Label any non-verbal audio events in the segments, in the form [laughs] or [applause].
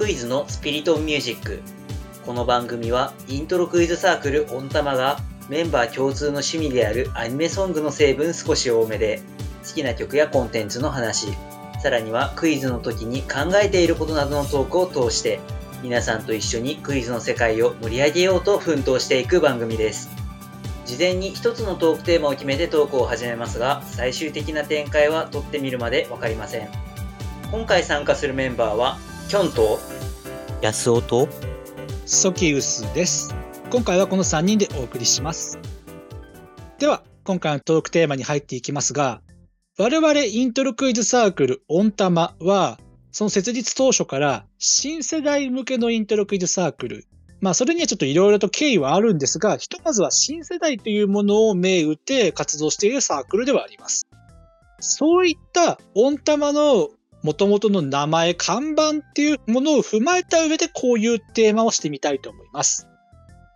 クイズのスピリトミュージック。この番組はイントロクイズサークルオンタマがメンバー共通の趣味であるアニメソングの成分少し多めで好きな曲やコンテンツの話、さらにはクイズの時に考えていることなどのトークを通して皆さんと一緒にクイズの世界を盛り上げようと奮闘していく番組です。事前に一つのトークテーマを決めてトークを始めますが最終的な展開は撮ってみるまでわかりません。今回参加するメンバーはキョンと安尾とソキウスです。今回はこの3人でお送りします。では、今回のトークテーマに入っていきますが、我々イントロクイズサークルオンタマは、その設立当初から新世代向けのイントロクイズサークル、まあそれにはちょっといろいろと経緯はあるんですが、ひとまずは新世代というものを銘打って活動しているサークルではあります。そういったオンタマの元々の名前、看板っていうものを踏まえた上でこういうテーマをしてみたいと思います。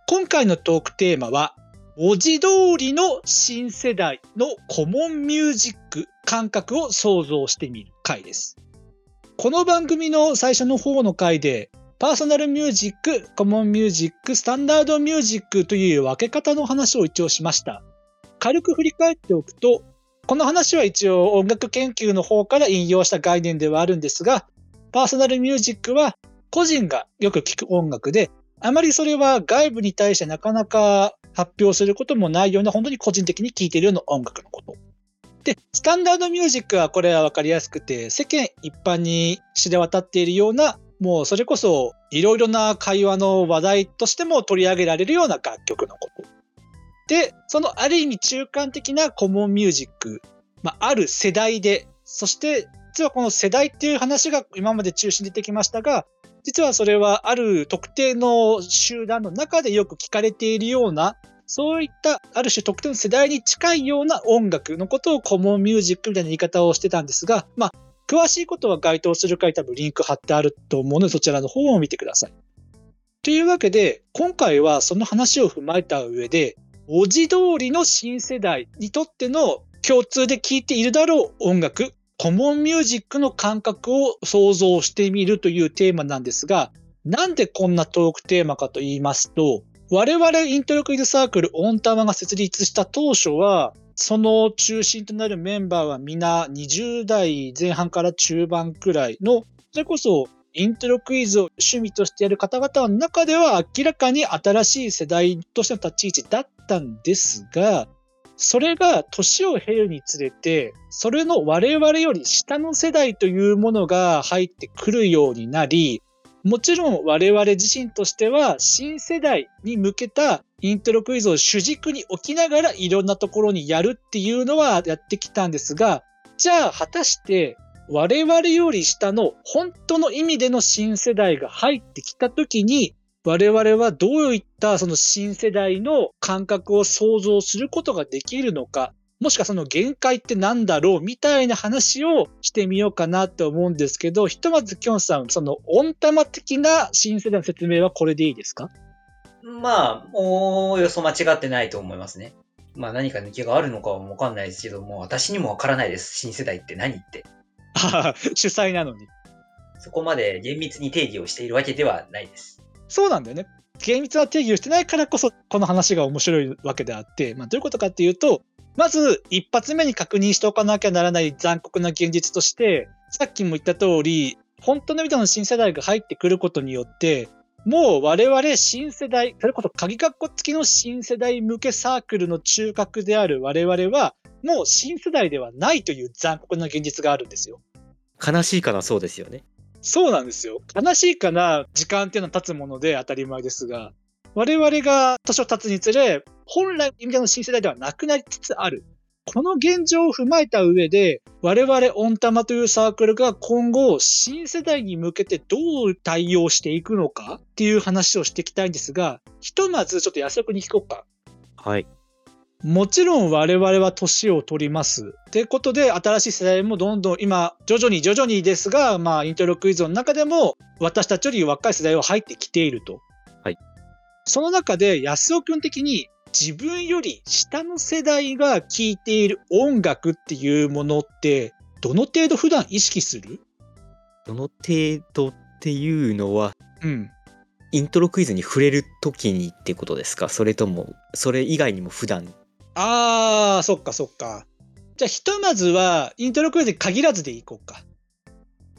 今回のトークテーマは、文字通りの新世代のコモンミュージック感覚を想像してみる回です。この番組の最初の方の回で、パーソナルミュージック、コモンミュージック、スタンダードミュージックという分け方の話を一応しました。軽く振り返っておくと、この話は一応音楽研究の方から引用した概念ではあるんですが、パーソナルミュージックは個人がよく聴く音楽で、あまりそれは外部に対してなかなか発表することもないような本当に個人的に聴いているような音楽のこと。で、スタンダードミュージックはこれはわかりやすくて、世間一般に知れ渡っているような、もうそれこそいろいろな会話の話題としても取り上げられるような楽曲のこと。で、そのある意味中間的なコモンミュージック、まあ、ある世代で、そして実はこの世代っていう話が今まで中心に出てきましたが、実はそれはある特定の集団の中でよく聞かれているような、そういったある種特定の世代に近いような音楽のことをコモンミュージックみたいな言い方をしてたんですが、まあ、詳しいことは該当する回多分リンク貼ってあると思うので、そちらの方を見てください。というわけで、今回はその話を踏まえた上で、文字通りの新世代にとっての共通で聴いているだろう音楽、コモンミュージックの感覚を想像してみるというテーマなんですが、なんでこんなトークテーマかと言いますと、我々イントロクイズサークルオンタマが設立した当初は、その中心となるメンバーは皆20代前半から中盤くらいの、それこそイントロクイズを趣味としてやる方々の中では明らかに新しい世代としての立ち位置だったんですが、それが年を経るにつれて、それの我々より下の世代というものが入ってくるようになり、もちろん我々自身としては新世代に向けたイントロクイズを主軸に置きながらいろんなところにやるっていうのはやってきたんですが、じゃあ果たして我々より下の本当の意味での新世代が入ってきたときに、我々はどういったその新世代の感覚を想像することができるのか、もしくはその限界って何だろうみたいな話をしてみようかなって思うんですけど、ひとまずきょんさん、その温玉的な新世代の説明はこれでいいですか？まあ、おおよそ間違ってないと思いますね。まあ何か抜けがあるのかはわかんないですけども、私にもわからないです。新世代って何って。あ [laughs] あ主催なのに。そこまで厳密に定義をしているわけではないです。そうなんだよね。厳密な定義をしてないからこそ、この話が面白いわけであって、まあ、どういうことかっていうと、まず、一発目に確認しておかなきゃならない残酷な現実として、さっきも言った通り、本当の意味での新世代が入ってくることによって、もう我々新世代、それこそ鍵括弧付きの新世代向けサークルの中核である我々は、もう新世代ではないという残酷な現実があるんですよ。悲しいかなそうですよね。そうなんですよ。悲しいかな時間っていうのは経つもので当たり前ですが、我々が年を経つにつれ、本来の意味での新世代ではなくなりつつある。この現状を踏まえた上で、我々オンタマというサークルが今後新世代に向けてどう対応していくのかっていう話をしていきたいんですが、ひとまずちょっと安くに聞こうか。はい。もちろん我々は年を取ります。ってことで、新しい世代もどんどん今、徐々に徐々にですが、まあ、イントロクイズの中でも、私たちより若い世代は入ってきていると。はい。その中で、安尾くん的に、自分より下の世代が聴いている音楽っていうものって、どの程度普段意識する？どの程度っっていうのはうん。イントロクイズに触れる時にってことですか？それともそれ以外にも普段あー、そっかそっか。じゃあ、ひとまずは、イントロクイズに限らずでいこうか。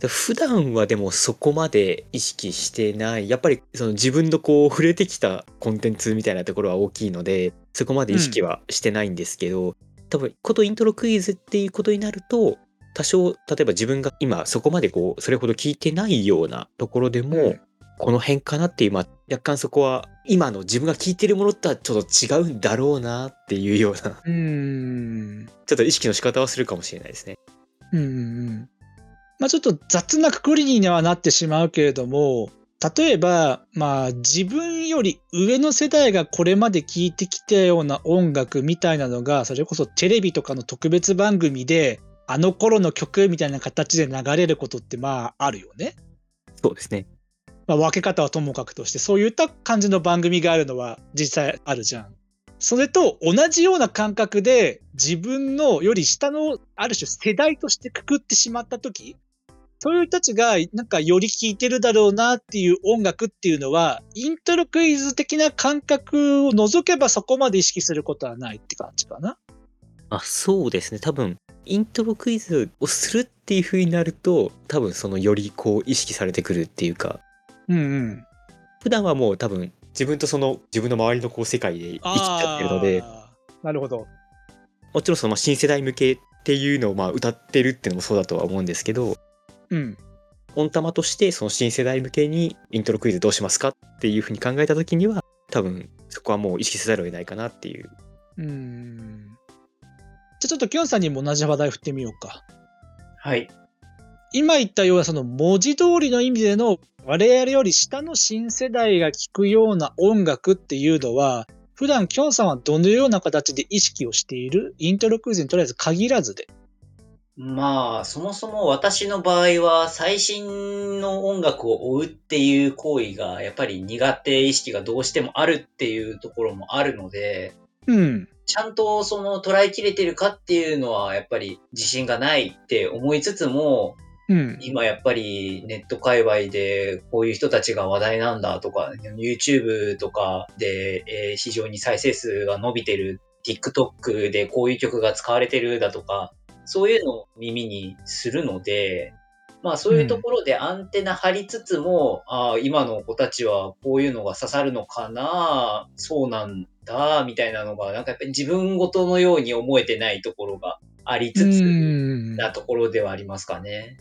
普段はでもそこまで意識してないやっぱりその自分のこう触れてきたコンテンツみたいなところは大きいのでそこまで意識はしてないんですけど、多分ことイントロクイズっていうことになると多少例えば自分が今そこまでこうそれほど聞いてないようなところでも、うんこの辺かなっていうまあ若干そこは今の自分が聞いてるものとはちょっと違うんだろうなっていうようなうーん。ちょっと意識の仕方はするかもしれないですね。うんうんうん。まあちょっと雑なくくりにはなってしまうけれども、例えば、まあ自分より上の世代がこれまで聴いてきたような音楽みたいなのが、それこそテレビとかの特別番組で、あの頃の曲みたいな形で流れることってまああるよね。そうですね。まあ分け方はともかくとして、そういった感じの番組があるのは実際あるじゃん。それと同じような感覚で自分のより下のある種世代としてくくってしまった時そういう人たちがなんかより聴いてるだろうなっていう音楽っていうのはイントロクイズ的な感覚を除けばそこまで意識することはないって感じかな。あそうですね多分イントロクイズをするっていう風になると多分そのよりこう意識されてくるっていうかうんうん。普段はもう多分自分とその自分の周りのこう世界で生きちゃってるのでなるほど。もちろんそのまあ新世代向けっていうのをまあ歌ってるっていうのもそうだとは思うんですけどうん。音玉としてその新世代向けにイントロクイズどうしますかっていう風に考えた時には多分そこはもう意識せざるを得ないかなっていううん。じゃあちょっときょんさんにも同じ話題振ってみようか。はい。今言ったようなその文字通りの意味での我々より下の新世代が聴くような音楽っていうのは普段きょんさんはどのような形で意識をしている？イントロクイズにとりあえず限らずで。まあ、そもそも私の場合は最新の音楽を追うっていう行為がやっぱり苦手意識がどうしてもあるっていうところもあるので、うん。ちゃんとその捉えきれてるかっていうのはやっぱり自信がないって思いつつも、うん。今やっぱりネット界隈でこういう人たちが話題なんだとか、YouTube とかで、えー非常に再生数が伸びてる、TikTok でこういう曲が使われてるだとか、そういうのを耳にするので、まあそういうところでアンテナ張りつつも、ああ、今の子たちはこういうのが刺さるのかな、そうなんだ、みたいなのが、なんかやっぱり自分ごとのように思えてないところがありつつ、うんなところではありますかね。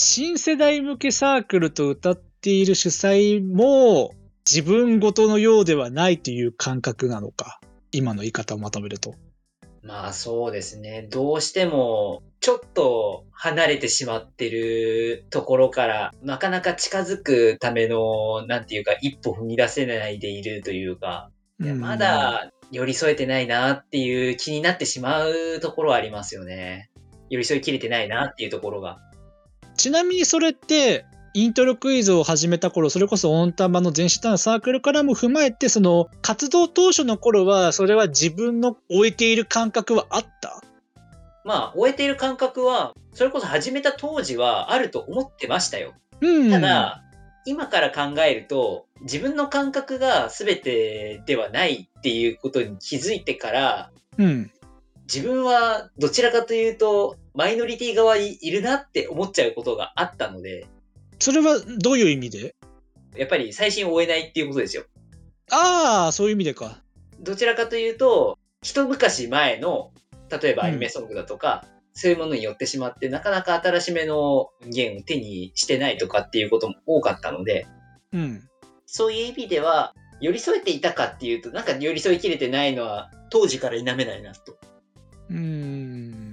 新世代向けサークルと歌っている主催も自分ごとのようではないという感覚なのか？今の言い方をまとめると。まあそうですね。どうしても、ちょっと離れてしまってるところから、なかなか近づくための、なんていうか、一歩踏み出せないでいるというか、まだ寄り添えてないなっていう気になってしまうところはありますよね。寄り添いきれてないなっていうところが。ちなみにそれって、イントロクイズを始めた頃、それこそオンタマの前身のサークルからも踏まえて、その活動当初の頃は、それは自分の終えている感覚はあった？まあ、終えている感覚は、それこそ始めた当時はあると思ってましたよ。うん。ただ、今から考えると、自分の感覚が全てではないっていうことに気づいてから、うん。自分はどちらかというと、マイノリティ側にいるなって思っちゃうことがあったので、それはどういう意味で？やっぱり最新を追えないっていうことですよ。ああ、そういう意味でか。どちらかというと、一昔前の、例えばアニメソングだとか、そういうものに寄ってしまって、なかなか新しめのゲームを手にしてないとかっていうことも多かったので、うん。そういう意味では、寄り添えていたかっていうと、なんか寄り添いきれてないのは、当時から否めないなと。うーん。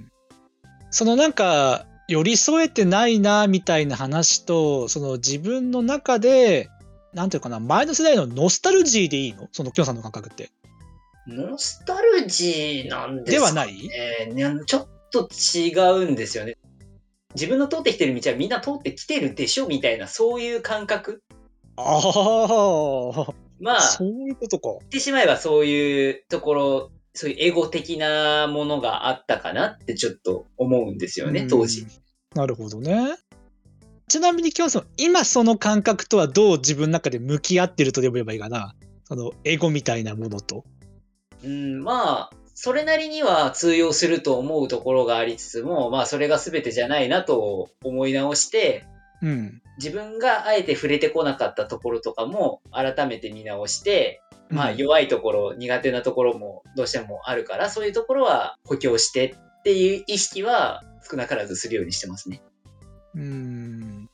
そのなんか、寄り添えてないな、みたいな話と、その自分の中で、なんていうかな、前の世代のノスタルジーでいいの？その、きょんさんの感覚って。ノスタルジーなんですではないちょっと違うんですよね。自分の通ってきてる道はみんな通ってきてるでしょみたいな、そういう感覚。ああ、まあ、そういうことか。言ってしまえばそういうところ、そういうエゴ的なものがあったかなってちょっと思うんですよね、当時うん。。なるほどね。ちなみに今日その、今その感覚とはどう自分の中で向き合ってるとでも言えばいいかな？その、エゴみたいなものと。うん、まあ、それなりには通用すると思うところがありつつも、まあ、それが全てじゃないなと思い直して、うん。自分があえて触れてこなかったところとかも改めて見直して、まあうん弱いところ、苦手なところもどうしてもあるから、そういうところは補強してっていう意識は少なからずするようにしてますね。うーん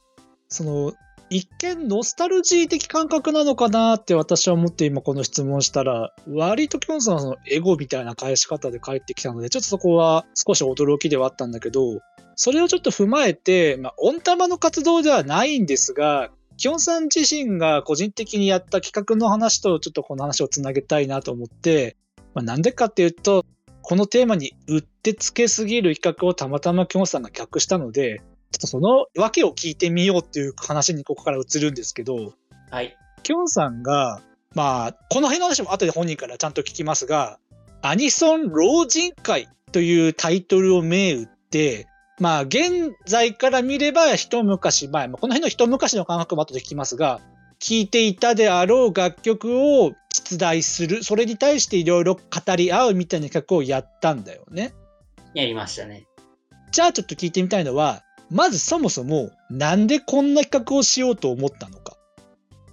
その一見ノスタルジー的感覚なのかなって私は思って今この質問したら割とキョンさんはそのエゴみたいな返し方で返ってきたのでちょっとそこは少し驚きではあったんだけどそれをちょっと踏まえて、まあ、オンタマの活動ではないんですがキョンさん自身が個人的にやった企画の話とちょっとこの話をつなげたいなと思って、まあ、なんでかっていうとこのテーマにうってつけすぎる企画をたまたまキョンさんが企画したのでちょっとその訳を聞いてみようっていう話にここから移るんですけど、はい。キョンさんが、まあ、この辺の話も後で本人からちゃんと聞きますが、アニソン老人会というタイトルを銘打って、まあ、現在から見れば一昔前、まあ、この辺の一昔の感覚も後で聞きますが、聴いていたであろう楽曲を出題する、それに対していろいろ語り合うみたいな企画をやったんだよね。やりましたね。じゃあちょっと聞いてみたいのは、まずそもそもなんでこんな企画をしようと思ったのか。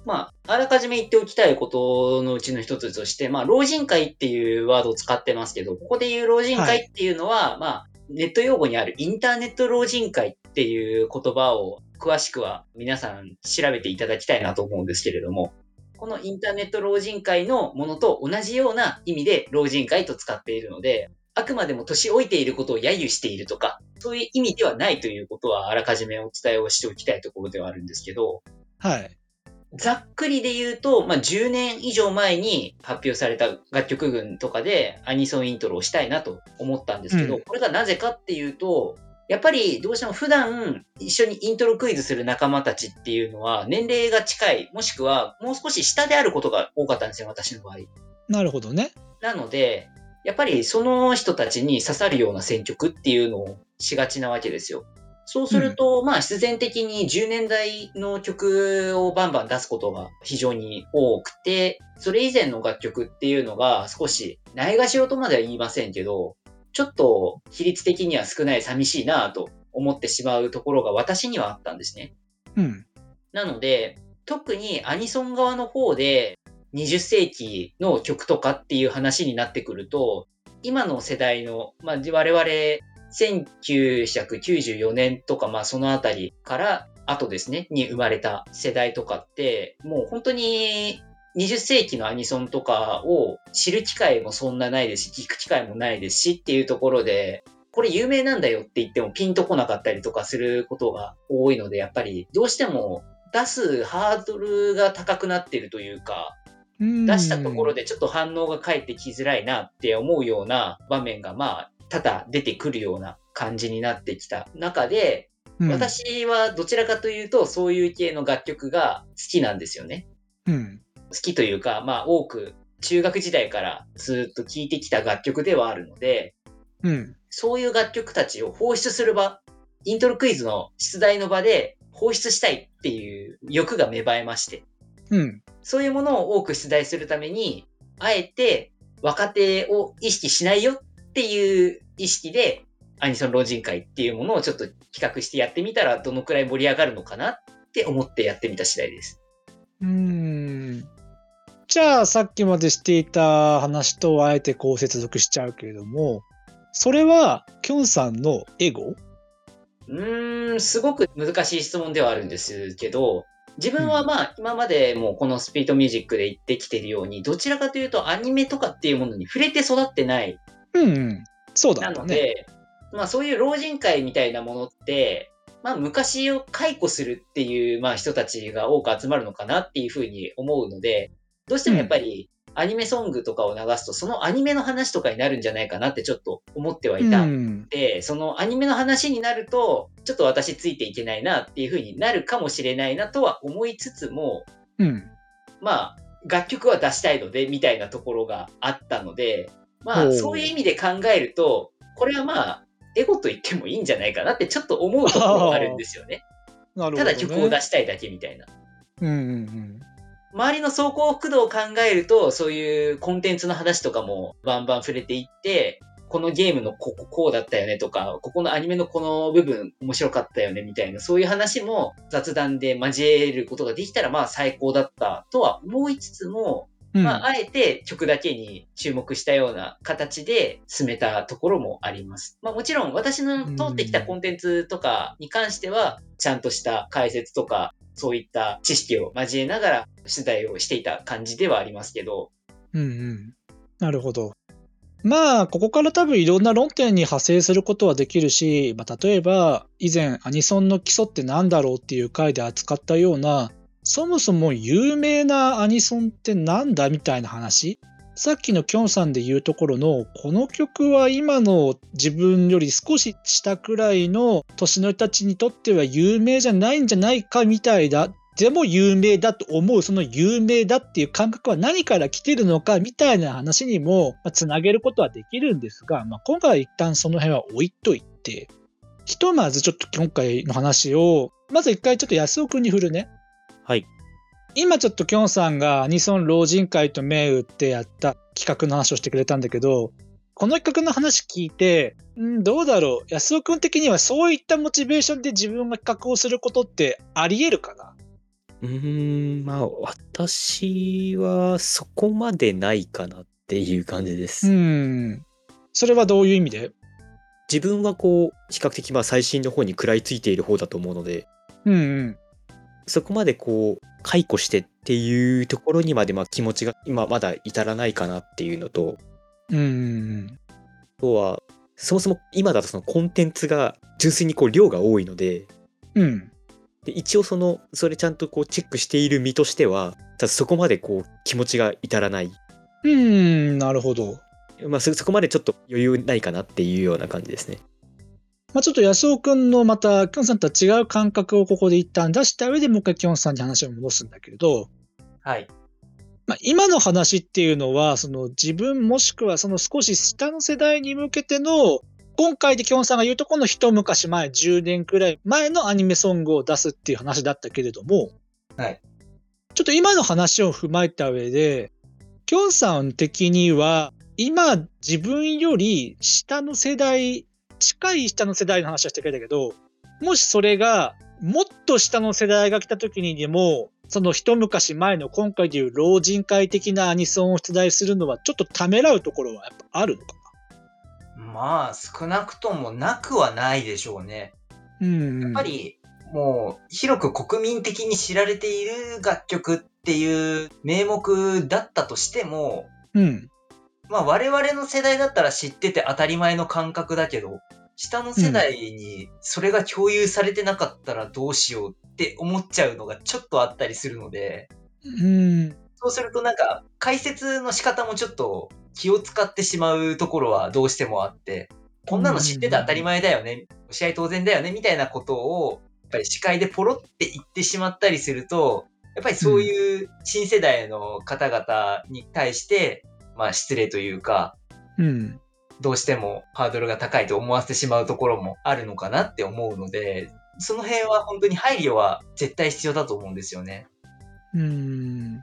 まあ、あらかじめ言っておきたいことのうちの一つとして、まあ、老人会っていうワードを使ってますけど、ここで言う老人会っていうのは、まあ、ネット用語にあるインターネット老人会っていう言葉を詳しくは皆さん調べていただきたいなと思うんですけれども、このインターネット老人会のものと同じような意味で老人会と使っているので、あくまでも年老いていることを揶揄しているとか、そういう意味ではないということはあらかじめお伝えをしておきたいところではあるんですけど、はい。ざっくりで言うと、まあ、10年以上前に発表された楽曲群とかでアニソンイントロをしたいなと思ったんですけど、うんこれがなぜかっていうと、やっぱりどうしても普段一緒にイントロクイズする仲間たちっていうのは年齢が近い、もしくはもう少し下であることが多かったんですよ、私の場合。なるほどね。なので、やっぱりその人たちに刺さるような選曲っていうのをしがちなわけですよ。そうすると、まあ必然的に10年代の曲をバンバン出すことが非常に多くて、それ以前の楽曲っていうのが少し、ないがしろとまでは言いませんけど、ちょっと比率的には少ない寂しいなと思ってしまうところが私にはあったんですね。うん。なので、特にアニソン側の方で20世紀の曲とかっていう話になってくると、今の世代の、まあ、我々1994年とか、まあそのあたりから後ですね、に生まれた世代とかって、もう本当に20世紀のアニソンとかを知る機会もそんなないですし、聞く機会もないですしっていうところで、これ有名なんだよって言ってもピンとこなかったりとかすることが多いので、やっぱりどうしても出すハードルが高くなってるというか、出出したところでちょっと反応が返ってきづらいなって思うような場面がまあ多々出てくるような感じになってきた中で、うん、私はどちらかというとそういう系の楽曲が好きなんですよね。うん。好きというか、まあ多く中学時代からずっと聴いてきた楽曲ではあるので、うん。そういう楽曲たちを放出する場、イントロクイズの出題の場で放出したいっていう欲が芽生えまして、うん。そういうものを多く出題するために、あえて若手を意識しないよっていう意識で、アニソン老人会っていうものをちょっと企画してやってみたらどのくらい盛り上がるのかなって思ってやってみた次第です。うん。じゃあ、さっきまでしていた話とあえてこう接続しちゃうけれども、それは、きょんさんのエゴ？うーん、すごく難しい質問ではあるんですけど、自分はまあ、今までもこのスピードミュージックで言ってきてるように、どちらかというとアニメとかっていうものに触れて育ってないうんうん。そうだね。ので、まあそういう老人会みたいなものって、まあ昔を解雇するっていう、まあ人たちが多く集まるのかなっていうふうに思うので、どうしてもやっぱりアニメソングとかを流すと、そのアニメの話とかになるんじゃないかなってちょっと思ってはいたうん。で、そのアニメの話になると、ちょっと私ついていけないなっていう風になるかもしれないなとは思いつつも、うん。まあ、楽曲は出したいので、みたいなところがあったので、まあ、そういう意味で考えると、これはまあ、エゴと言ってもいいんじゃないかなってちょっと思うところがあるんですよね。なるほど、ね。ただ曲を出したいだけみたいな。うんうんうん。周りの走行速度を考えると、そういうコンテンツの話とかもバンバン触れていって、このゲームのこここうだったよねとか、ここのアニメのこの部分面白かったよねみたいな、そういう話も雑談で交えることができたら、まあ最高だったとは思いつつも、うんまああえて曲だけに注目したような形で進めたところもあります。まあもちろん私の通ってきたコンテンツとかに関しては、ちゃんとした解説とか、そういった知識を交えながら取材をしていた感じではありますけど、うんうん。なるほど。まあ、ここから多分いろんな論点に派生することはできるし、まあ、例えば以前アニソンの基礎って何だろうっていう回で扱ったような、そもそも有名なアニソンってなんだみたいな話？さっきのきょんさんで言うところの、この曲は今の自分より少し下くらいの年の人たちにとっては有名じゃないんじゃないかみたいだ。でも有名だと思う、その有名だっていう感覚は何から来てるのかみたいな話にもつなげることはできるんですが、まあ、今回は一旦その辺は置いといて、ひとまずちょっと今回の話を、まず一回ちょっと安尾くんに振るね。はい。今ちょっときょんさんがアニソン老人会と銘打ってやった企画の話をしてくれたんだけど、この企画の話聞いて、んどうだろう安尾くん的にはそういったモチベーションで自分が企画をすることってあり得るかな？うーん、まあ、私はそこまでないかなっていう感じです。うん。それはどういう意味で？自分はこう、比較的まあ最新の方に食らいついている方だと思うので、うんうん。そこまでこう、解雇してっていうところにまでまあ気持ちが今まだ至らないかなっていうのと、うんうんあとは、そもそも今だとそのコンテンツが純粋にこう量が多いので、うん。うん。で一応その、それちゃんとこうチェックしている身としては、ただそこまでこう気持ちが至らない。うん、なるほど。まあそそこまでちょっと余裕ないかなっていうような感じですね。まあ、ちょっと安尾くんのまた、きょんさんとは違う感覚をここで一旦出した上でもう一回きょんさんに話を戻すんだけれど、はい。まあ、今の話っていうのは、その自分もしくはその少し下の世代に向けての、今回できょんさんが言うとこの一昔前、10年くらい前のアニメソングを出すっていう話だったけれども、はい。ちょっと今の話を踏まえた上で、きょんさん的には、今自分より下の世代、近い下の世代の話はしてくれたけど、もしそれがもっと下の世代が来た時にでも、その一昔前の今回でいう老人会的なアニソンを出題するのはちょっとためらうところはやっぱあるのかまあ、少なくともなくはないでしょうね。なうん。やっぱり、もう、広く国民的に知られている楽曲っていう名目だったとしても、うん。まあ我々の世代だったら知ってて当たり前の感覚だけど、下の世代にそれが共有されてなかったらどうしようって思っちゃうのがちょっとあったりするので、うん。そうするとなんか解説の仕方もちょっと気を使ってしまうところはどうしてもあって、こんなの知ってて当たり前だよね、試合当然だよねみたいなことを、やっぱり司会でポロって言ってしまったりすると、やっぱりそういう新世代の方々に対して、まあ失礼というか、うん。どうしてもハードルが高いと思わせてしまうところもあるのかなって思うので、その辺は本当に配慮は絶対必要だと思うんですよね。うん。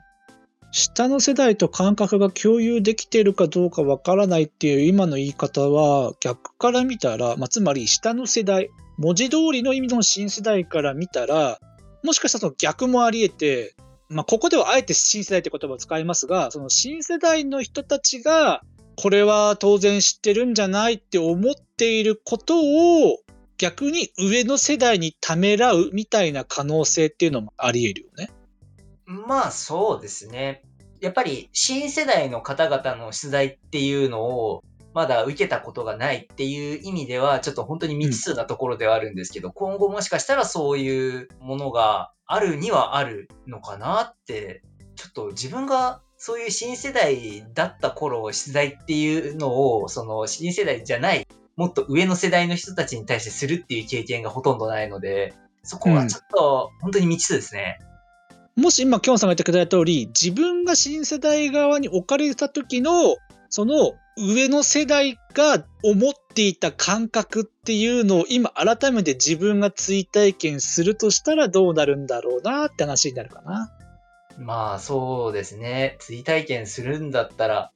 下の世代と感覚が共有できているかどうかわからないっていう今の言い方は逆から見たら、まあ、つまり下の世代、文字通りの意味の新世代から見たら、もしかしたらその逆もあり得て、まあ、ここではあえて新世代って言葉を使いますが、その新世代の人たちが、これは当然知ってるんじゃないって思っていることを、逆に上の世代にためらうみたいな可能性っていうのもあり得るよね。まあそうですね。やっぱり新世代の方々の取材っていうのをまだ受けたことがないっていう意味ではちょっと本当に未知数なところではあるんですけど、今後もしかしたらそういうものがあるにはあるのかなって、ちょっと自分がそういう新世代だった頃取材っていうのを、その新世代じゃない、もっと上の世代の人たちに対してするっていう経験がほとんどないので、そこはちょっと本当に未知数ですね。もし今、きょんさんが言ってくれた通り、自分が新世代側に置かれた時のその上の世代が思っていた感覚っていうのを今改めて自分が追体験するとしたらどうなるんだろうなって話になるかな。まあそうですね。追体験するんだったら、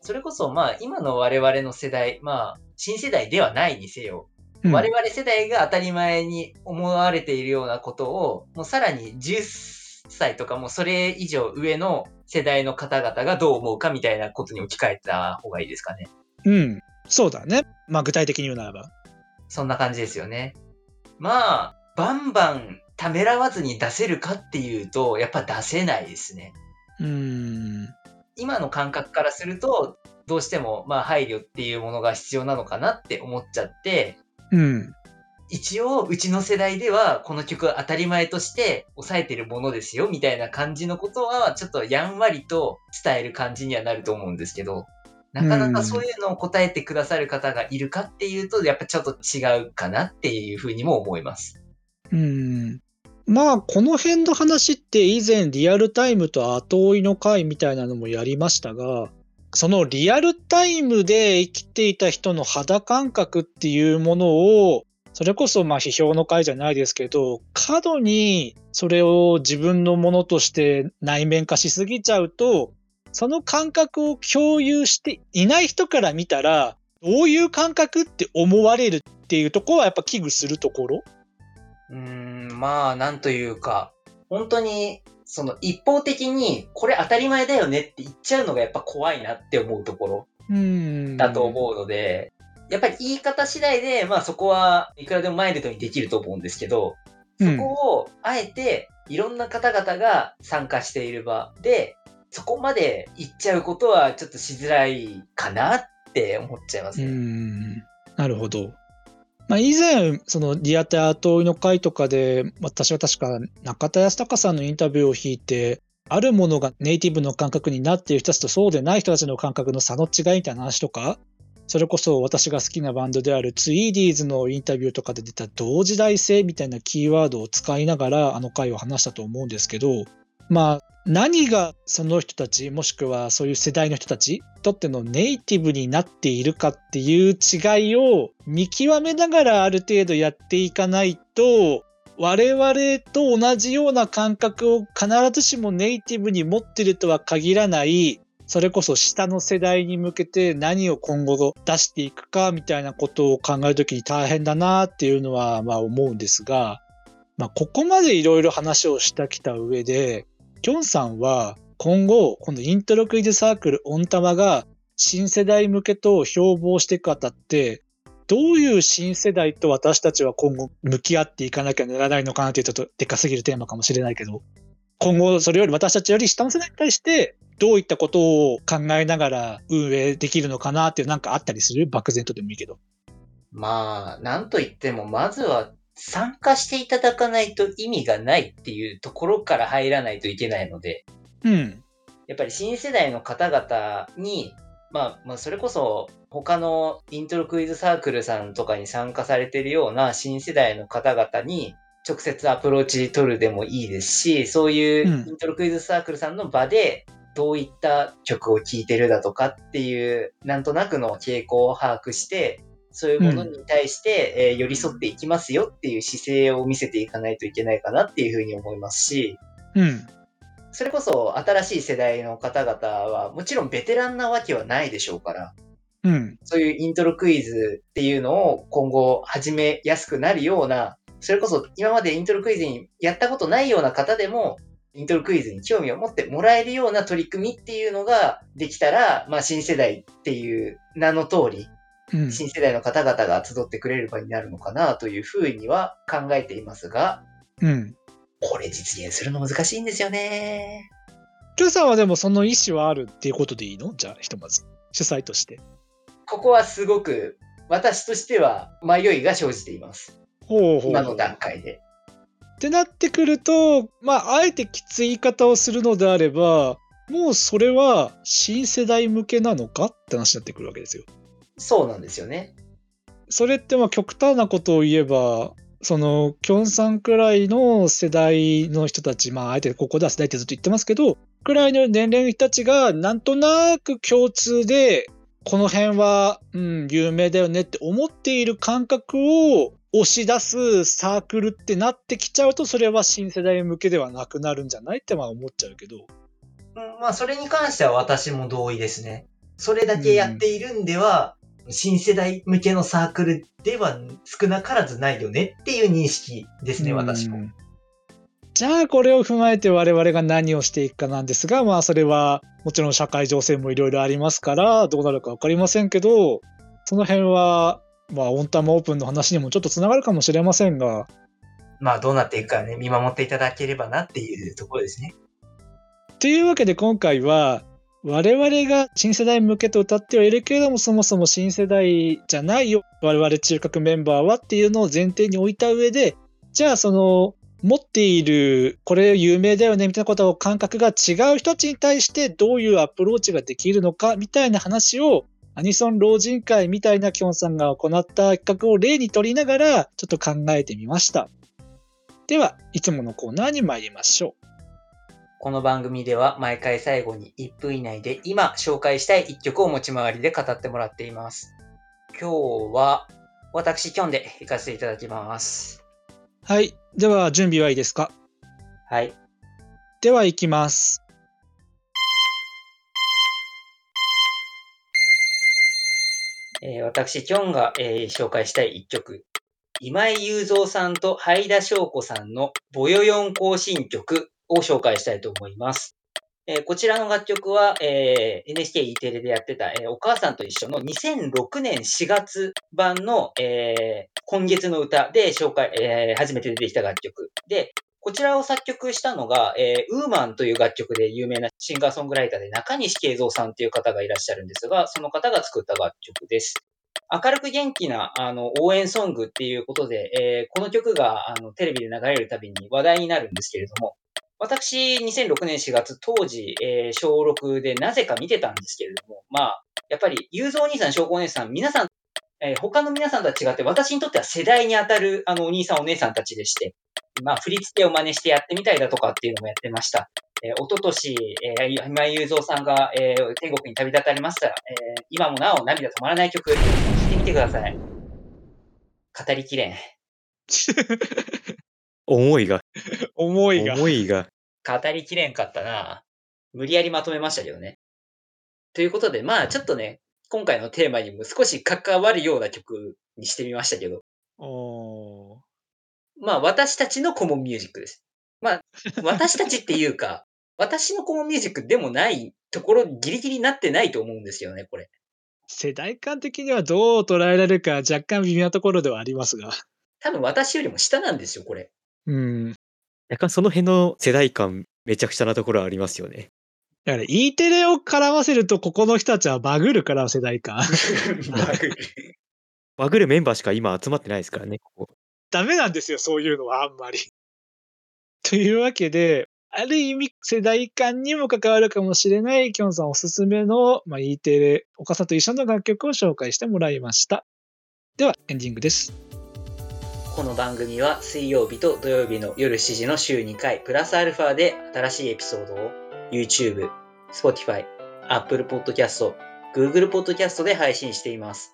それこそまあ今の我々の世代、まあ新世代ではないにせよ、うん我々世代が当たり前に思われているようなことを、もうさらに10歳とかもうそれ以上上の世代の方々がどう思うかみたいなことに置き換えた方がいいですかね。うん。そうだね。まあ具体的に言うならば。そんな感じですよね。まあ、バンバンためらわずに出せるかっていうと、やっぱ出せないですね。うーん。今の感覚からすると、どうしても、まあ、配慮っていうものが必要なのかなって思っちゃって、うん。一応、うちの世代では、この曲は当たり前として抑えてるものですよ、みたいな感じのことは、ちょっとやんわりと伝える感じにはなると思うんですけど、なかなかそういうのを答えてくださる方がいるかっていうと、やっぱちょっと違うかなっていうふうにも思います。うん。まあ、この辺の話って以前リアルタイムと後追いの回みたいなのもやりましたが、そのリアルタイムで生きていた人の肌感覚っていうものを、それこそまあ批評の回じゃないですけど、過度にそれを自分のものとして内面化しすぎちゃうと、その感覚を共有していない人から見たら、どういう感覚って思われるっていうところはやっぱ危惧するところ？うーん、まあ、なんというか、本当に、その一方的に、これ当たり前だよねって言っちゃうのがやっぱ怖いなって思うところうん。だと思うので、やっぱり言い方次第で、まあそこはいくらでもマイルドにできると思うんですけど、そこをあえていろんな方々が参加している場で、そこまで言っちゃうことはちょっとしづらいかなって思っちゃいますうね。んなるほど。まあ、以前、そのリアテア後追いの会とかで、私は確か中田康隆さんのインタビューを聞いて、あるものがネイティブの感覚になっている人たちとそうでない人たちの感覚の差の違いみたいな話とか、それこそ私が好きなバンドであるツイーディーズのインタビューとかで出た同時代性みたいなキーワードを使いながらあの回を話したと思うんですけど、まあ何がその人たちもしくはそういう世代の人たちにとってのネイティブになっているかっていう違いを見極めながらある程度やっていかないと我々と同じような感覚を必ずしもネイティブに持ってるとは限らないそれこそ下の世代に向けて何を今後出していくかみたいなことを考えるときに大変だなっていうのはまあ思うんですが、まあ、ここまでいろいろ話をしてきた上できょんさんは今後、このイントロクイズサークルオンタマが新世代向けと標榜していくあたって、どういう新世代と私たちは今後向き合っていかなきゃならないのかなっていうちょっとでかすぎるテーマかもしれないけど、今後それより私たちより下の世代に対してどういったことを考えながら運営できるのかなっていうなんかあったりする？漠然とでもいいけど。まあ、なんといっても、まずは参加していただかないと意味がないっていうところから入らないといけないので、うん。やっぱり新世代の方々に、まあ、まあ、それこそ他のイントロクイズサークルさんとかに参加されているような新世代の方々に直接アプローチ取るでもいいですし、そういううんイントロクイズサークルさんの場でどういった曲を聴いてるだとかっていう、なんとなくの傾向を把握して、そういうものに対して、えー寄り添っていきますよっていう姿勢を見せていかないといけないかなっていうふうに思いますし、うん。それこそ新しい世代の方々はもちろんベテランなわけはないでしょうから、うん。そういうイントロクイズっていうのを今後始めやすくなるような、それこそ今までイントロクイズにやったことないような方でも、イントロクイズに興味を持ってもらえるような取り組みっていうのができたら、まあ新世代っていう名の通り、うん。新世代の方々が集ってくれる場になるのかなというふうには考えていますが、うん。これ実現するの難しいんですよね。きょんさんはでもその意思はあるっていうことでいいの？じゃあ、ひとまず。主催として。ここはすごく私としては迷いが生じています。ほうほう今の段階で。ってなってくると、まあ、あえてきつい言い方をするのであれば、もうそれは新世代向けなのかって話になってくるわけですよ。そうなんですよね。それってまあ極端なことを言えば、その、キョンさんくらいの世代の人たち、まあ、あえてここでは世代ってずっと言ってますけど、くらいの年齢の人たちが、なんとなく共通で、この辺は、うん、有名だよねって思っている感覚を押し出すサークルってなってきちゃうと、それは新世代向けではなくなるんじゃないってまあ思っちゃうけど。うんまあ、それに関しては私も同意ですね。それだけやっているんでは、新世代向けのサークルでは少なからずないよねっていう認識ですね、私も。じゃあこれを踏まえて我々が何をしていくかなんですが、まあそれはもちろん社会情勢もいろいろありますからどうなるか分かりませんけど、その辺はまあオンタマオープンの話にもちょっとつながるかもしれませんが。まあどうなっていくかね、見守っていただければなっていうところですね。というわけで今回は我々が新世代向けと歌ってはいるけれども、そもそも新世代じゃないよ、我々中核メンバーはっていうのを前提に置いた上で、じゃあその、持っている、これ有名だよねみたいなことを感覚が違う人たちに対してどういうアプローチができるのかみたいな話をアニソン老人会みたいなキョンさんが行った企画を例にとりながらちょっと考えてみました。では、いつものコーナーに参りましょう。この番組では毎回最後に1分以内で今紹介したい1曲を持ち回りで語ってもらっています。今日は私、キョンで行かせていただきます。はい。では準備はいいですか？はい。では行きます。えー、私、キョンが、えー、紹介したい1曲。今井雄三さんとハイダ翔子さんのボヨヨン行進曲を紹介したいと思います。えー、こちらの楽曲は、えー、NHKE テレでやってた、えー、お母さんと一緒の2006年4月版の、え、今月の歌で紹介、え、初めて出てきた楽曲。で、こちらを作曲したのが、えー、ウーマンという楽曲で有名なシンガーソングライターで中西慶三さんという方がいらっしゃるんですが、その方が作った楽曲です。明るく元気なあの応援ソングっていうことで、えー、この曲があのテレビで流れるたびに話題になるんですけれども、私、2006年4月、当時、えー、小6でなぜか見てたんですけれども、まあ、やっぱり、雄三お兄さん、小五お姉さん、皆さん、えー、他の皆さんとは違って、私にとっては世代に当たる、あの、お兄さん、お姉さんたちでして、まあ、振り付けを真似してやってみたいだとかっていうのもやってました。えー、おととし、えー、今雄三さんが、えー、天国に旅立たれました。えー、今もなお涙止まらない曲、聴いてみてください。語りきれん。[laughs] 思いが。思いが。思いが。語りきれんかったな。無理やりまとめましたけどね。ということで、まあちょっとね、今回のテーマにも少し関わるような曲にしてみましたけど。おまあ私たちのコモンミュージックです。まあ [laughs] 私たちっていうか、私のコモンミュージックでもないところギリギリなってないと思うんですよね、これ。世代間的にはどう捉えられるか若干微妙なところではありますが。多分私よりも下なんですよ、これ。うん。若干その辺の世代間、めちゃくちゃなところありますよね。だから E テレを絡ませると、ここの人たちはバグるから世代間。[laughs] バグる。バグるメンバーしか今集まってないですからね、ここ。ダメなんですよ、そういうのはあんまり。[laughs] というわけで、ある意味世代間にも関わるかもしれないきょんさんおすすめの、まあ、E テレ、お母さんと一緒の楽曲を紹介してもらいました。では、エンディングです。この番組は水曜日と土曜日の夜7時の週2回、プラスアルファで新しいエピソードを YouTube、Spotify、Apple Podcast、Google Podcast で配信しています。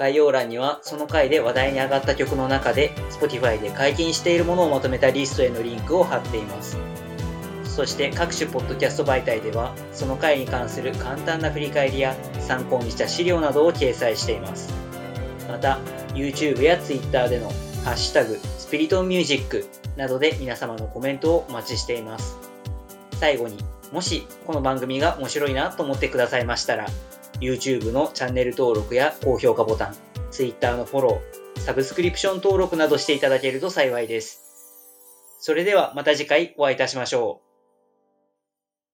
概要欄にはその回で話題に上がった曲の中で Spotify で解禁しているものをまとめたリストへのリンクを貼っています。そして各種ポッドキャスト媒体ではその回に関する簡単な振り返りや参考にした資料などを掲載しています。また YouTube や Twitter でのハッシュタグ、スピリトンミュージックなどで皆様のコメントをお待ちしています。最後に、もしこの番組が面白いなと思ってくださいましたら、YouTube のチャンネル登録や高評価ボタン、Twitter のフォロー、サブスクリプション登録などしていただけると幸いです。それではまた次回お会いいたしましょう。